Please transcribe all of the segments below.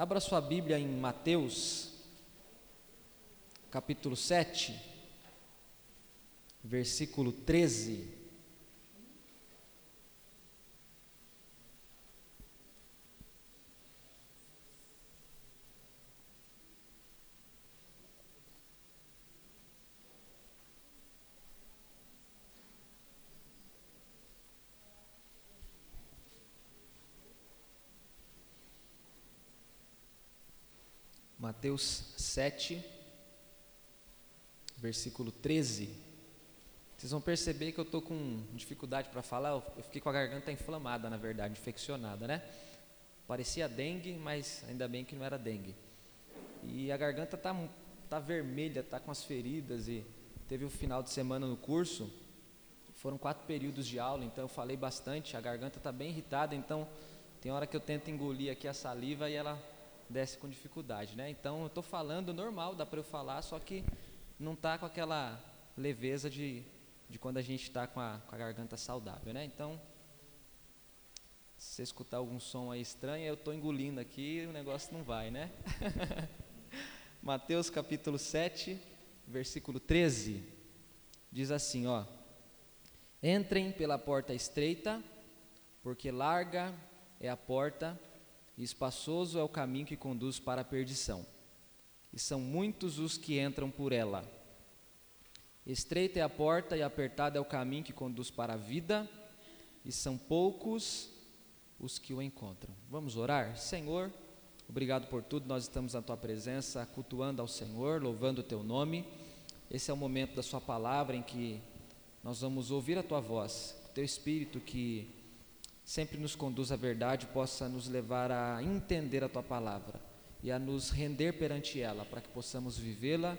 Abra sua Bíblia em Mateus, capítulo 7, versículo 13. Mateus 7, versículo 13. Vocês vão perceber que eu estou com dificuldade para falar, eu fiquei com a garganta inflamada, na verdade, infeccionada, né? Parecia dengue, mas ainda bem que não era dengue. E a garganta está tá vermelha, está com as feridas e teve o um final de semana no curso. Foram quatro períodos de aula, então eu falei bastante, a garganta está bem irritada, então tem hora que eu tento engolir aqui a saliva e ela desce com dificuldade, né? Então eu estou falando normal, dá para eu falar, só que não está com aquela leveza de, de quando a gente está com, com, a garganta saudável, né? Então, se você escutar algum som aí estranho, eu estou engolindo aqui o negócio não vai, né? Mateus capítulo 7, versículo 13, diz assim, ó. Entrem pela porta estreita, porque larga é a porta e espaçoso é o caminho que conduz para a perdição, e são muitos os que entram por ela. Estreita é a porta e apertado é o caminho que conduz para a vida, e são poucos os que o encontram. Vamos orar? Senhor, obrigado por tudo, nós estamos na tua presença, cultuando ao Senhor, louvando o teu nome. Esse é o momento da Sua palavra em que nós vamos ouvir a tua voz, o teu espírito que sempre nos conduz à verdade, possa nos levar a entender a tua palavra e a nos render perante ela, para que possamos vivê-la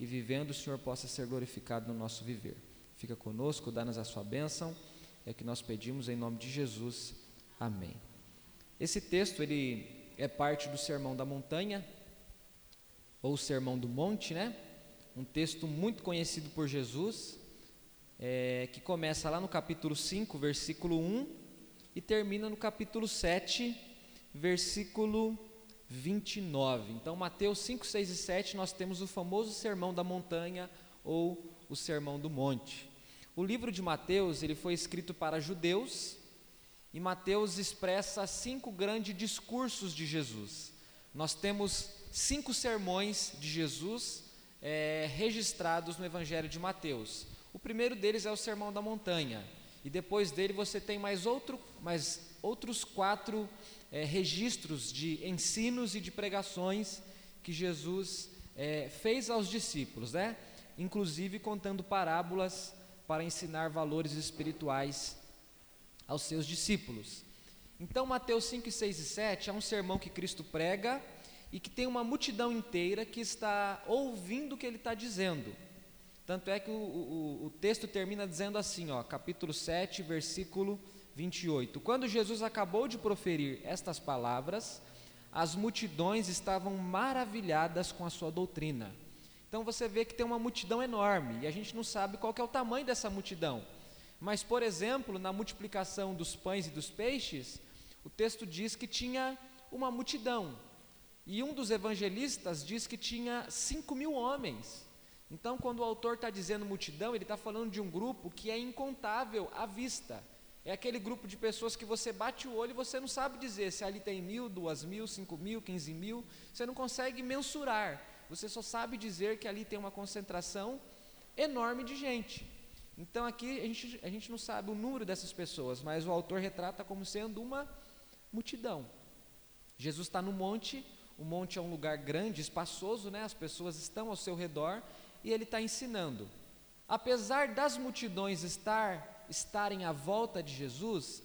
e vivendo o Senhor possa ser glorificado no nosso viver. Fica conosco, dá-nos a sua bênção, é que nós pedimos em nome de Jesus. Amém. Esse texto ele é parte do Sermão da Montanha ou Sermão do Monte, né? Um texto muito conhecido por Jesus, é, que começa lá no capítulo 5, versículo 1 e termina no capítulo 7, versículo 29. Então, Mateus 5, 6 e 7, nós temos o famoso Sermão da Montanha ou o Sermão do Monte. O livro de Mateus, ele foi escrito para judeus, e Mateus expressa cinco grandes discursos de Jesus. Nós temos cinco sermões de Jesus é, registrados no Evangelho de Mateus. O primeiro deles é o Sermão da Montanha, e depois dele você tem mais, outro, mais outros quatro é, registros de ensinos e de pregações que Jesus é, fez aos discípulos, né? inclusive contando parábolas para ensinar valores espirituais aos seus discípulos. Então, Mateus 5, 6 e 7 é um sermão que Cristo prega e que tem uma multidão inteira que está ouvindo o que ele está dizendo. Tanto é que o, o, o texto termina dizendo assim, ó, capítulo 7, versículo 28. Quando Jesus acabou de proferir estas palavras, as multidões estavam maravilhadas com a sua doutrina. Então você vê que tem uma multidão enorme e a gente não sabe qual é o tamanho dessa multidão. Mas, por exemplo, na multiplicação dos pães e dos peixes, o texto diz que tinha uma multidão. E um dos evangelistas diz que tinha cinco mil homens. Então, quando o autor está dizendo multidão, ele está falando de um grupo que é incontável à vista. É aquele grupo de pessoas que você bate o olho e você não sabe dizer se ali tem mil, duas mil, cinco mil, quinze mil. Você não consegue mensurar. Você só sabe dizer que ali tem uma concentração enorme de gente. Então aqui a gente, a gente não sabe o número dessas pessoas, mas o autor retrata como sendo uma multidão. Jesus está no monte, o monte é um lugar grande, espaçoso, né? as pessoas estão ao seu redor e ele está ensinando. Apesar das multidões estar, estarem à volta de Jesus,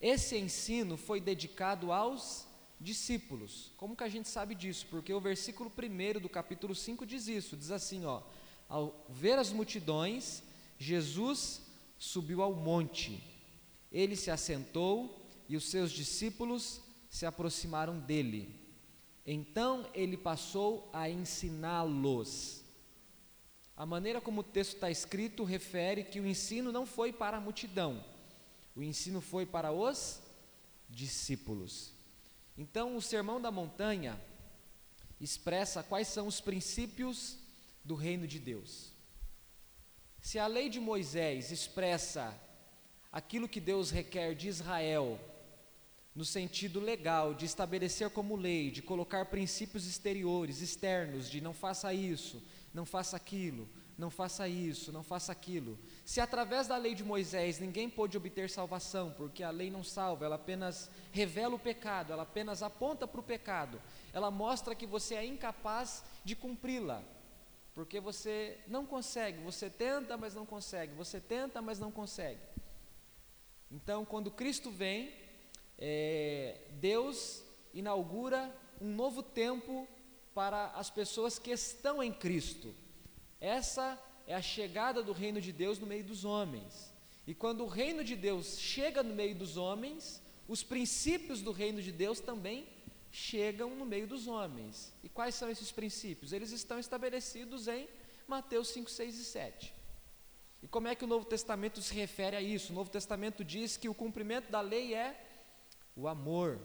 esse ensino foi dedicado aos discípulos. Como que a gente sabe disso? Porque o versículo 1 do capítulo 5 diz isso, diz assim, ó: Ao ver as multidões, Jesus subiu ao monte. Ele se assentou e os seus discípulos se aproximaram dele. Então ele passou a ensiná-los. A maneira como o texto está escrito refere que o ensino não foi para a multidão, o ensino foi para os discípulos. Então, o Sermão da Montanha expressa quais são os princípios do reino de Deus. Se a lei de Moisés expressa aquilo que Deus requer de Israel, no sentido legal, de estabelecer como lei, de colocar princípios exteriores, externos, de não faça isso, não faça aquilo, não faça isso, não faça aquilo. Se através da lei de Moisés ninguém pôde obter salvação, porque a lei não salva, ela apenas revela o pecado, ela apenas aponta para o pecado, ela mostra que você é incapaz de cumpri-la, porque você não consegue, você tenta, mas não consegue, você tenta, mas não consegue. Então, quando Cristo vem, é, Deus inaugura um novo tempo para as pessoas que estão em Cristo. Essa é a chegada do reino de Deus no meio dos homens. E quando o reino de Deus chega no meio dos homens, os princípios do reino de Deus também chegam no meio dos homens. E quais são esses princípios? Eles estão estabelecidos em Mateus 5, 6 e 7. E como é que o Novo Testamento se refere a isso? O Novo Testamento diz que o cumprimento da lei é o amor.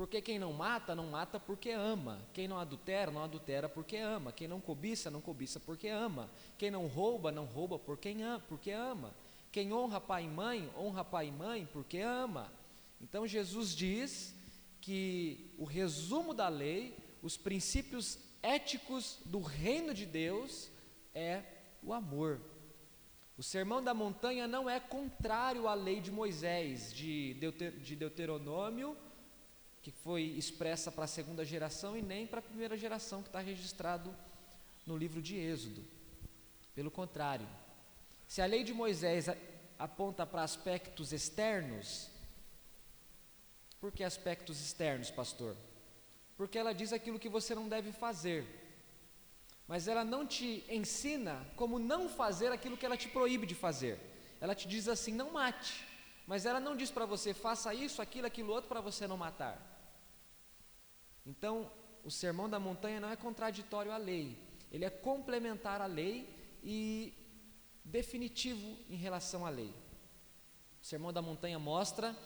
Porque quem não mata, não mata porque ama. Quem não adultera, não adultera porque ama. Quem não cobiça, não cobiça porque ama. Quem não rouba, não rouba porque ama. Quem honra pai e mãe, honra pai e mãe porque ama. Então Jesus diz que o resumo da lei, os princípios éticos do reino de Deus é o amor. O sermão da montanha não é contrário à lei de Moisés, de, de Deuteronômio, que foi expressa para a segunda geração, e nem para a primeira geração, que está registrado no livro de Êxodo. Pelo contrário, se a lei de Moisés aponta para aspectos externos, por que aspectos externos, pastor? Porque ela diz aquilo que você não deve fazer, mas ela não te ensina como não fazer aquilo que ela te proíbe de fazer. Ela te diz assim: não mate, mas ela não diz para você faça isso, aquilo, aquilo outro para você não matar. Então, o sermão da montanha não é contraditório à lei, ele é complementar à lei e definitivo em relação à lei. O sermão da montanha mostra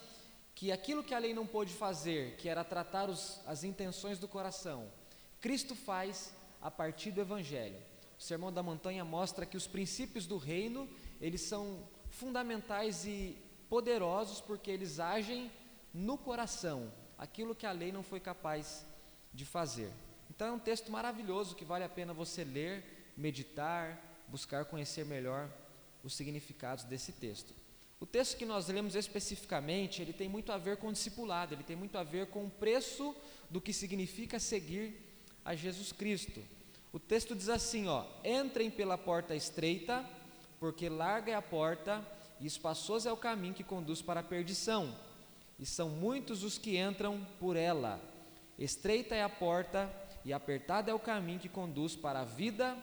que aquilo que a lei não pôde fazer, que era tratar os, as intenções do coração, Cristo faz a partir do Evangelho. O Sermão da Montanha mostra que os princípios do reino, eles são fundamentais e poderosos porque eles agem no coração, aquilo que a lei não foi capaz de fazer. Então é um texto maravilhoso que vale a pena você ler, meditar, buscar conhecer melhor os significados desse texto. O texto que nós lemos especificamente, ele tem muito a ver com o discipulado, ele tem muito a ver com o preço do que significa seguir a Jesus Cristo. O texto diz assim, ó: "Entrem pela porta estreita, porque larga é a porta e espaçoso é o caminho que conduz para a perdição, e são muitos os que entram por ela. Estreita é a porta e apertado é o caminho que conduz para a vida,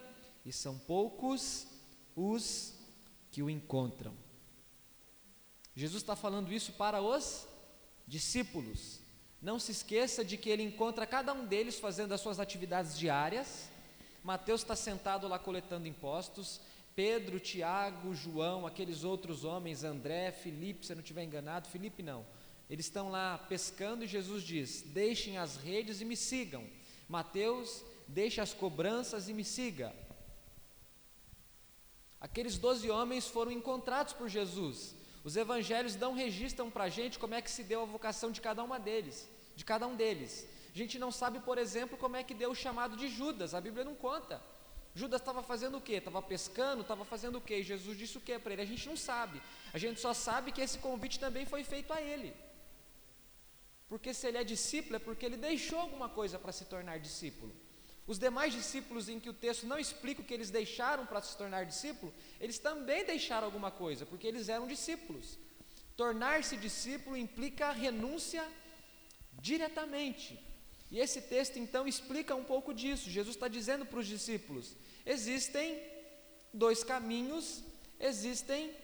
e são poucos os que o encontram." Jesus está falando isso para os discípulos. Não se esqueça de que ele encontra cada um deles fazendo as suas atividades diárias. Mateus está sentado lá coletando impostos. Pedro, Tiago, João, aqueles outros homens, André, Felipe, se eu não estiver enganado, Felipe não. Eles estão lá pescando e Jesus diz: Deixem as redes e me sigam. Mateus, deixe as cobranças e me siga. Aqueles doze homens foram encontrados por Jesus. Os evangelhos dão registram para a gente como é que se deu a vocação de cada uma deles, de cada um deles. A gente não sabe, por exemplo, como é que deu o chamado de Judas, a Bíblia não conta. Judas estava fazendo o quê? Estava pescando, estava fazendo o quê? E Jesus disse o quê para ele? A gente não sabe. A gente só sabe que esse convite também foi feito a ele. Porque se ele é discípulo, é porque ele deixou alguma coisa para se tornar discípulo. Os demais discípulos, em que o texto não explica o que eles deixaram para se tornar discípulo, eles também deixaram alguma coisa, porque eles eram discípulos. Tornar-se discípulo implica renúncia diretamente. E esse texto então explica um pouco disso. Jesus está dizendo para os discípulos: existem dois caminhos, existem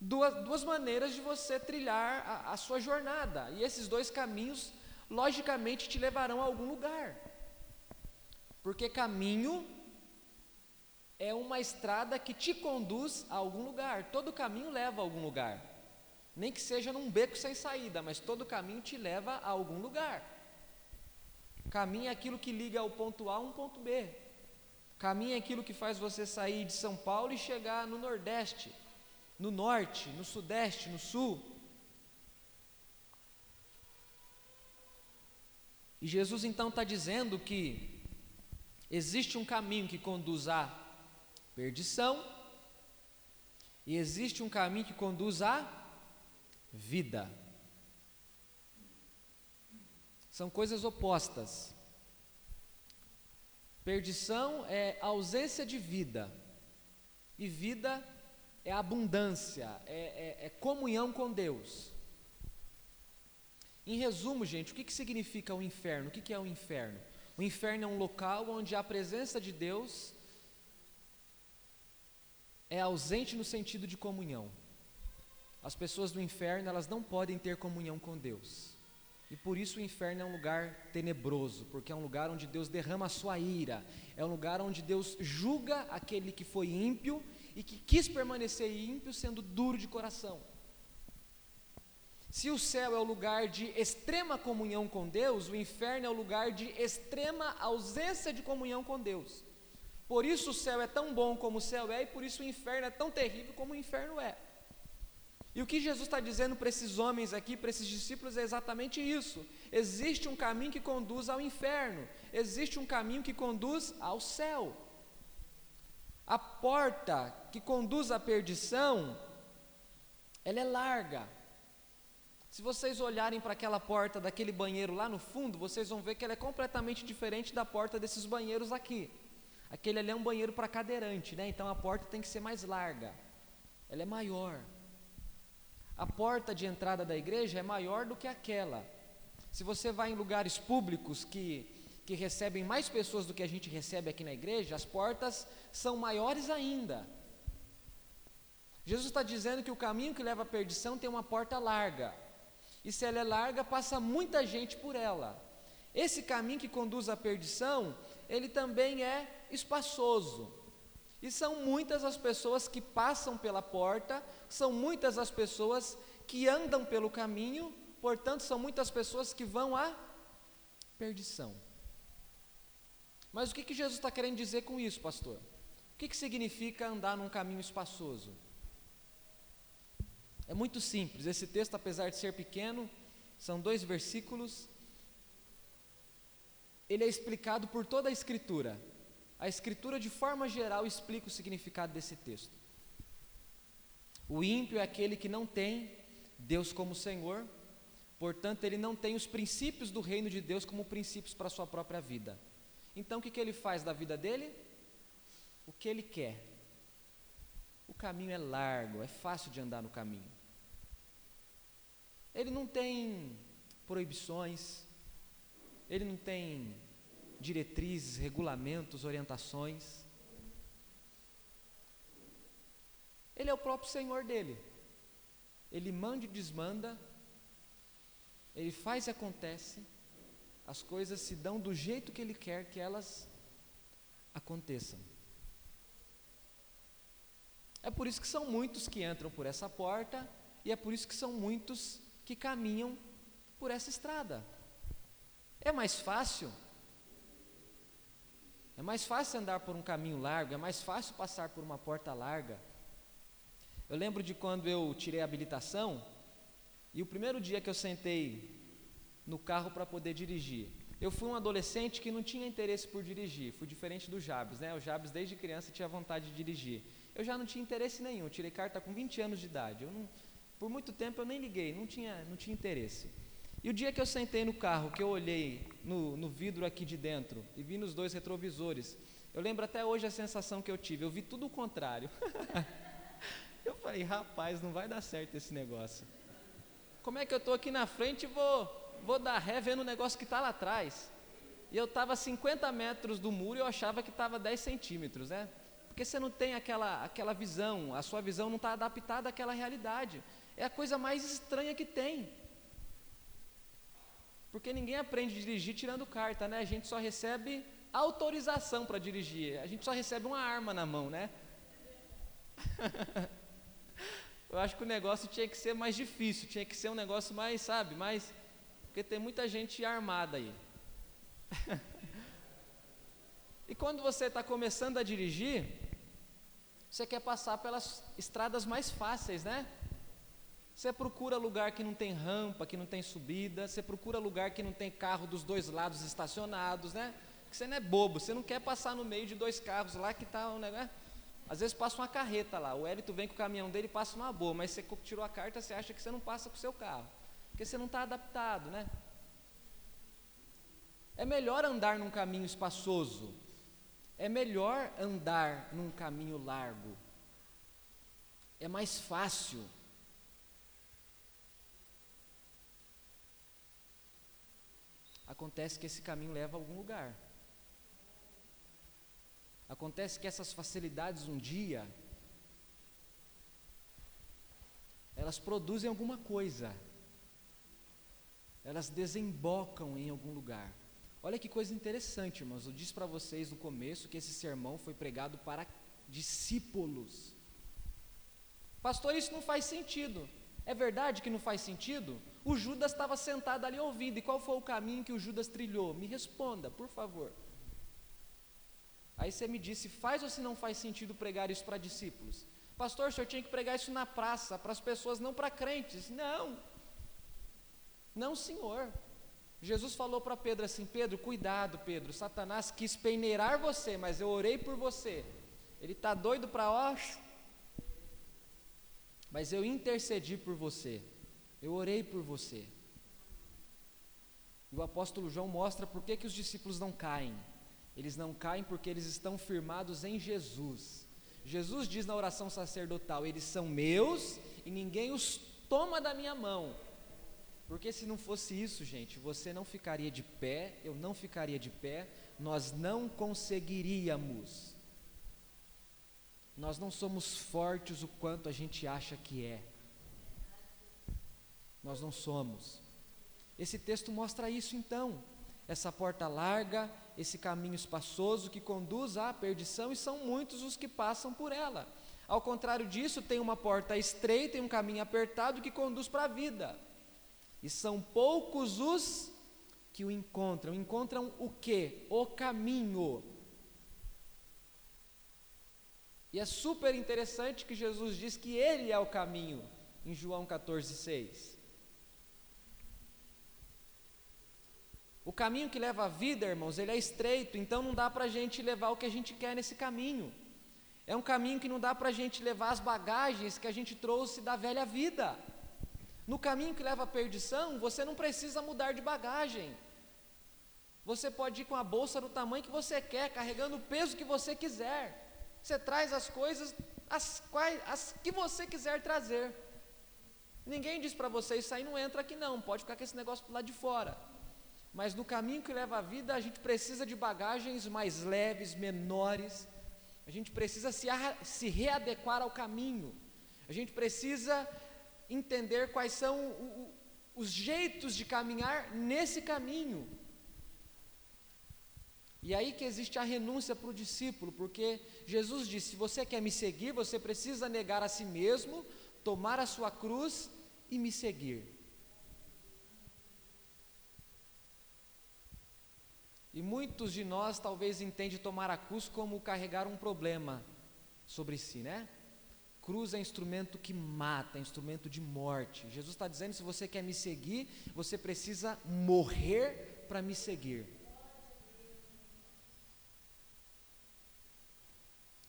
duas, duas maneiras de você trilhar a, a sua jornada, e esses dois caminhos, logicamente, te levarão a algum lugar. Porque caminho é uma estrada que te conduz a algum lugar. Todo caminho leva a algum lugar. Nem que seja num beco sem saída, mas todo caminho te leva a algum lugar. Caminho é aquilo que liga o ponto A a um ponto B. Caminho é aquilo que faz você sair de São Paulo e chegar no Nordeste, no Norte, no Sudeste, no Sul. E Jesus então está dizendo que existe um caminho que conduz à perdição e existe um caminho que conduz à vida. São coisas opostas. Perdição é ausência de vida, e vida é abundância, é, é, é comunhão com Deus. Em resumo, gente, o que, que significa o inferno? O que, que é o inferno? O inferno é um local onde a presença de Deus é ausente no sentido de comunhão. As pessoas do inferno, elas não podem ter comunhão com Deus. E por isso o inferno é um lugar tenebroso, porque é um lugar onde Deus derrama a sua ira, é um lugar onde Deus julga aquele que foi ímpio e que quis permanecer ímpio sendo duro de coração. Se o céu é o lugar de extrema comunhão com Deus, o inferno é o lugar de extrema ausência de comunhão com Deus. Por isso o céu é tão bom como o céu é, e por isso o inferno é tão terrível como o inferno é. E o que Jesus está dizendo para esses homens aqui, para esses discípulos, é exatamente isso. Existe um caminho que conduz ao inferno, existe um caminho que conduz ao céu. A porta que conduz à perdição, ela é larga, se vocês olharem para aquela porta daquele banheiro lá no fundo, vocês vão ver que ela é completamente diferente da porta desses banheiros aqui. Aquele ali é um banheiro para cadeirante, né? Então a porta tem que ser mais larga. Ela é maior. A porta de entrada da igreja é maior do que aquela. Se você vai em lugares públicos que que recebem mais pessoas do que a gente recebe aqui na igreja, as portas são maiores ainda. Jesus está dizendo que o caminho que leva à perdição tem uma porta larga. E se ela é larga, passa muita gente por ela. Esse caminho que conduz à perdição, ele também é espaçoso. E são muitas as pessoas que passam pela porta, são muitas as pessoas que andam pelo caminho, portanto, são muitas pessoas que vão à perdição. Mas o que, que Jesus está querendo dizer com isso, pastor? O que, que significa andar num caminho espaçoso? É muito simples. Esse texto, apesar de ser pequeno, são dois versículos. Ele é explicado por toda a Escritura. A Escritura, de forma geral, explica o significado desse texto. O ímpio é aquele que não tem Deus como Senhor, portanto, ele não tem os princípios do reino de Deus como princípios para a sua própria vida. Então, o que, que ele faz da vida dele? O que ele quer. O caminho é largo, é fácil de andar no caminho. Ele não tem proibições, ele não tem diretrizes, regulamentos, orientações. Ele é o próprio Senhor dele. Ele manda e desmanda, ele faz e acontece, as coisas se dão do jeito que ele quer que elas aconteçam. É por isso que são muitos que entram por essa porta, e é por isso que são muitos que caminham por essa estrada. É mais fácil. É mais fácil andar por um caminho largo, é mais fácil passar por uma porta larga. Eu lembro de quando eu tirei a habilitação e o primeiro dia que eu sentei no carro para poder dirigir. Eu fui um adolescente que não tinha interesse por dirigir, fui diferente do Jabes, né? O Jabes desde criança tinha vontade de dirigir. Eu já não tinha interesse nenhum, eu tirei carta com 20 anos de idade. Eu não, por muito tempo eu nem liguei, não tinha, não tinha interesse. E o dia que eu sentei no carro, que eu olhei no, no vidro aqui de dentro e vi nos dois retrovisores, eu lembro até hoje a sensação que eu tive, eu vi tudo o contrário. eu falei, rapaz, não vai dar certo esse negócio. Como é que eu estou aqui na frente e vou, vou dar ré vendo o negócio que está lá atrás? E eu estava a 50 metros do muro e eu achava que estava 10 centímetros, né? Porque você não tem aquela, aquela visão, a sua visão não está adaptada àquela realidade é a coisa mais estranha que tem. Porque ninguém aprende a dirigir tirando carta, né? A gente só recebe autorização para dirigir. A gente só recebe uma arma na mão, né? Eu acho que o negócio tinha que ser mais difícil, tinha que ser um negócio mais, sabe, mais porque tem muita gente armada aí. e quando você está começando a dirigir, você quer passar pelas estradas mais fáceis, né? Você procura lugar que não tem rampa, que não tem subida, você procura lugar que não tem carro dos dois lados estacionados, né? Porque você não é bobo, você não quer passar no meio de dois carros lá que está um negócio. Né? Às vezes passa uma carreta lá, o Hélito vem com o caminhão dele e passa uma boa, mas você tirou a carta, você acha que você não passa com o seu carro, porque você não está adaptado, né? É melhor andar num caminho espaçoso, é melhor andar num caminho largo, é mais fácil Acontece que esse caminho leva a algum lugar. Acontece que essas facilidades um dia elas produzem alguma coisa. Elas desembocam em algum lugar. Olha que coisa interessante, irmãos. Eu disse para vocês no começo que esse sermão foi pregado para discípulos. Pastor, isso não faz sentido. É verdade que não faz sentido? O Judas estava sentado ali ouvindo, e qual foi o caminho que o Judas trilhou? Me responda, por favor. Aí você me disse, faz ou se não faz sentido pregar isso para discípulos? Pastor, o senhor tinha que pregar isso na praça, para as pessoas, não para crentes. Não, não, senhor. Jesus falou para Pedro assim: Pedro, cuidado, Pedro, Satanás quis peneirar você, mas eu orei por você. Ele está doido para, ó, mas eu intercedi por você. Eu orei por você. E o apóstolo João mostra por que, que os discípulos não caem. Eles não caem porque eles estão firmados em Jesus. Jesus diz na oração sacerdotal: Eles são meus e ninguém os toma da minha mão. Porque se não fosse isso, gente, você não ficaria de pé, eu não ficaria de pé, nós não conseguiríamos. Nós não somos fortes o quanto a gente acha que é. Nós não somos. Esse texto mostra isso então. Essa porta larga, esse caminho espaçoso que conduz à perdição, e são muitos os que passam por ela. Ao contrário disso, tem uma porta estreita e um caminho apertado que conduz para a vida. E são poucos os que o encontram. Encontram o que? O caminho. E é super interessante que Jesus diz que Ele é o caminho, em João 14, O caminho que leva à vida, irmãos, ele é estreito, então não dá para a gente levar o que a gente quer nesse caminho. É um caminho que não dá para a gente levar as bagagens que a gente trouxe da velha vida. No caminho que leva à perdição, você não precisa mudar de bagagem. Você pode ir com a bolsa do tamanho que você quer, carregando o peso que você quiser. Você traz as coisas as, quais, as que você quiser trazer. Ninguém diz para você, isso aí não entra aqui não, pode ficar com esse negócio lá de fora. Mas no caminho que leva à vida, a gente precisa de bagagens mais leves, menores. A gente precisa se, se readequar ao caminho. A gente precisa entender quais são o, os jeitos de caminhar nesse caminho. E aí que existe a renúncia para o discípulo, porque Jesus disse: se você quer me seguir, você precisa negar a si mesmo, tomar a sua cruz e me seguir. E muitos de nós talvez entendem tomar a cruz como carregar um problema sobre si, né? Cruz é instrumento que mata, é instrumento de morte. Jesus está dizendo: se você quer me seguir, você precisa morrer para me seguir.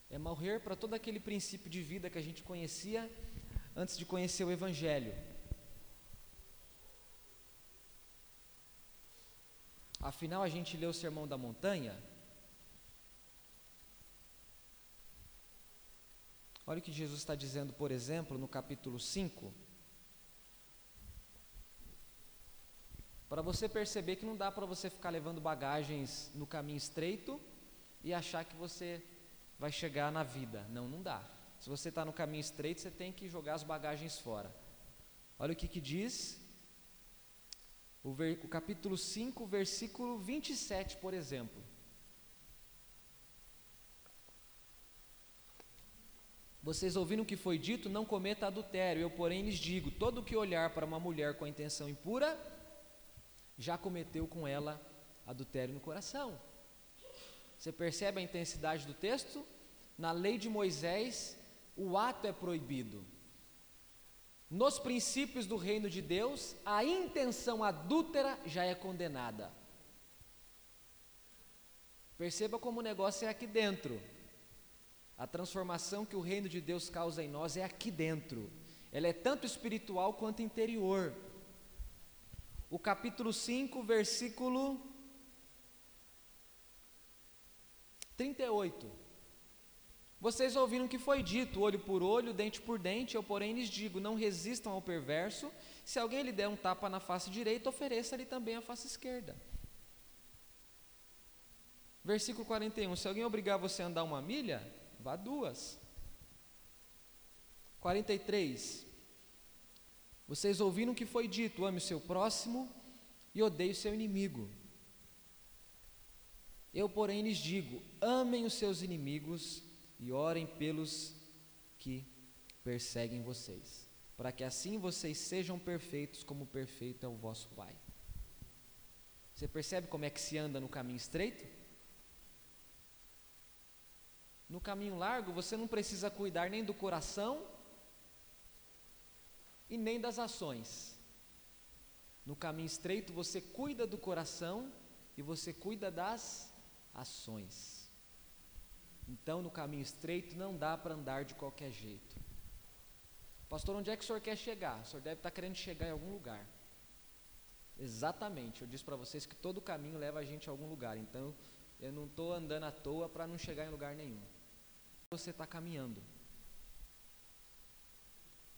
É morrer para todo aquele princípio de vida que a gente conhecia antes de conhecer o Evangelho. Afinal, a gente lê o Sermão da Montanha. Olha o que Jesus está dizendo, por exemplo, no capítulo 5. Para você perceber que não dá para você ficar levando bagagens no caminho estreito e achar que você vai chegar na vida. Não, não dá. Se você está no caminho estreito, você tem que jogar as bagagens fora. Olha o que, que diz o, ver, o capítulo 5, versículo 27, por exemplo. Vocês ouviram o que foi dito, não cometa adultério. Eu, porém, lhes digo: todo que olhar para uma mulher com a intenção impura, já cometeu com ela adultério no coração. Você percebe a intensidade do texto? Na lei de Moisés, o ato é proibido. Nos princípios do reino de Deus, a intenção adúltera já é condenada. Perceba como o negócio é aqui dentro. A transformação que o reino de Deus causa em nós é aqui dentro. Ela é tanto espiritual quanto interior. O capítulo 5, versículo 38. Vocês ouviram que foi dito: olho por olho, dente por dente. Eu, porém, lhes digo: não resistam ao perverso. Se alguém lhe der um tapa na face direita, ofereça-lhe também a face esquerda. Versículo 41: Se alguém obrigar você a andar uma milha, vá duas. 43. Vocês ouviram que foi dito: ame o seu próximo e odeie o seu inimigo. Eu, porém, lhes digo: amem os seus inimigos e orem pelos que perseguem vocês, para que assim vocês sejam perfeitos, como perfeito é o vosso Pai. Você percebe como é que se anda no caminho estreito? No caminho largo, você não precisa cuidar nem do coração e nem das ações. No caminho estreito, você cuida do coração e você cuida das ações. Então, no caminho estreito, não dá para andar de qualquer jeito. Pastor, onde é que o senhor quer chegar? O senhor deve estar querendo chegar em algum lugar. Exatamente, eu disse para vocês que todo caminho leva a gente a algum lugar. Então, eu não estou andando à toa para não chegar em lugar nenhum você está caminhando.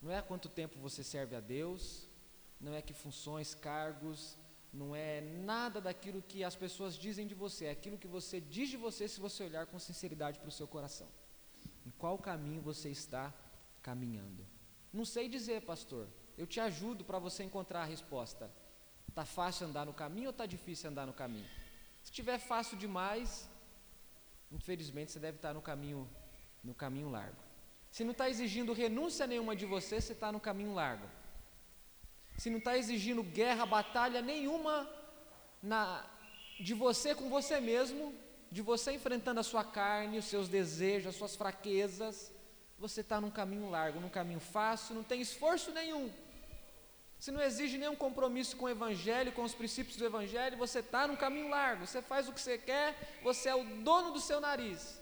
Não é quanto tempo você serve a Deus, não é que funções, cargos, não é nada daquilo que as pessoas dizem de você, é aquilo que você diz de você se você olhar com sinceridade para o seu coração. Em qual caminho você está caminhando? Não sei dizer, pastor. Eu te ajudo para você encontrar a resposta. Está fácil andar no caminho ou está difícil andar no caminho? Se estiver fácil demais, infelizmente você deve estar no caminho no caminho largo. Se não está exigindo renúncia nenhuma de você, você está no caminho largo. Se não está exigindo guerra, batalha nenhuma na, de você com você mesmo, de você enfrentando a sua carne, os seus desejos, as suas fraquezas, você está num caminho largo, num caminho fácil, não tem esforço nenhum. Se não exige nenhum compromisso com o Evangelho, com os princípios do Evangelho, você está num caminho largo, você faz o que você quer, você é o dono do seu nariz.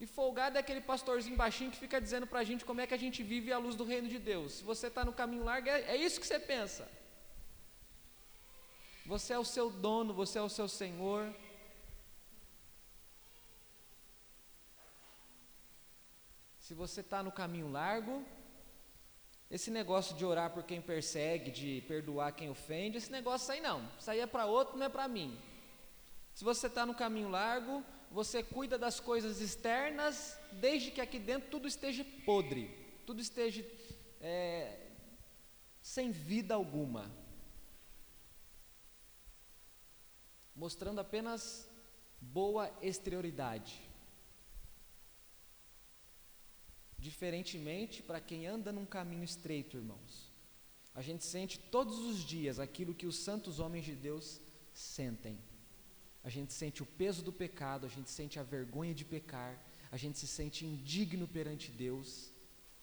E folgado é aquele pastorzinho baixinho que fica dizendo para a gente como é que a gente vive à luz do reino de Deus. Se você está no caminho largo, é, é isso que você pensa. Você é o seu dono, você é o seu senhor. Se você está no caminho largo, esse negócio de orar por quem persegue, de perdoar quem ofende, esse negócio aí não. Isso aí é para outro, não é para mim. Se você está no caminho largo, você cuida das coisas externas, desde que aqui dentro tudo esteja podre, tudo esteja é, sem vida alguma, mostrando apenas boa exterioridade. Diferentemente para quem anda num caminho estreito, irmãos, a gente sente todos os dias aquilo que os santos homens de Deus sentem a gente sente o peso do pecado, a gente sente a vergonha de pecar, a gente se sente indigno perante Deus,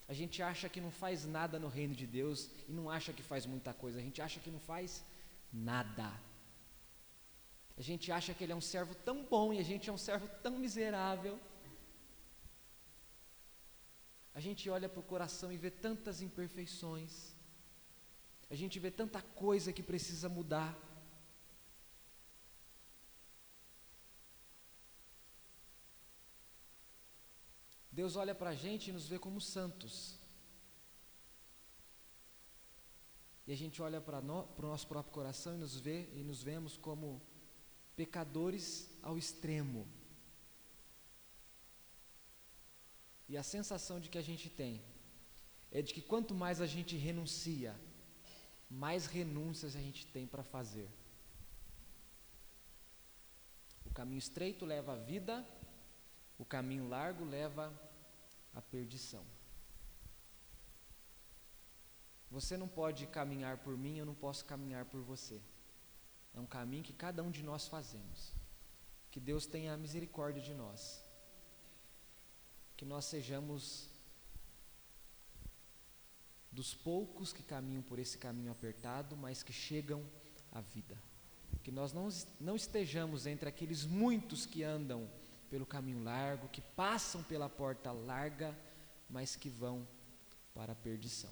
a gente acha que não faz nada no reino de Deus e não acha que faz muita coisa, a gente acha que não faz nada. A gente acha que ele é um servo tão bom e a gente é um servo tão miserável. A gente olha para o coração e vê tantas imperfeições, a gente vê tanta coisa que precisa mudar. Deus olha para a gente e nos vê como santos. E a gente olha para no, o nosso próprio coração e nos vê e nos vemos como pecadores ao extremo. E a sensação de que a gente tem é de que quanto mais a gente renuncia, mais renúncias a gente tem para fazer. O caminho estreito leva à vida, o caminho largo leva à perdição. Você não pode caminhar por mim, eu não posso caminhar por você. É um caminho que cada um de nós fazemos. Que Deus tenha misericórdia de nós. Que nós sejamos dos poucos que caminham por esse caminho apertado, mas que chegam à vida. Que nós não, não estejamos entre aqueles muitos que andam pelo caminho largo, que passam pela porta larga, mas que vão para a perdição.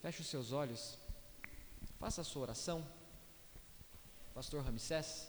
Feche os seus olhos, faça a sua oração. Pastor Ramsés.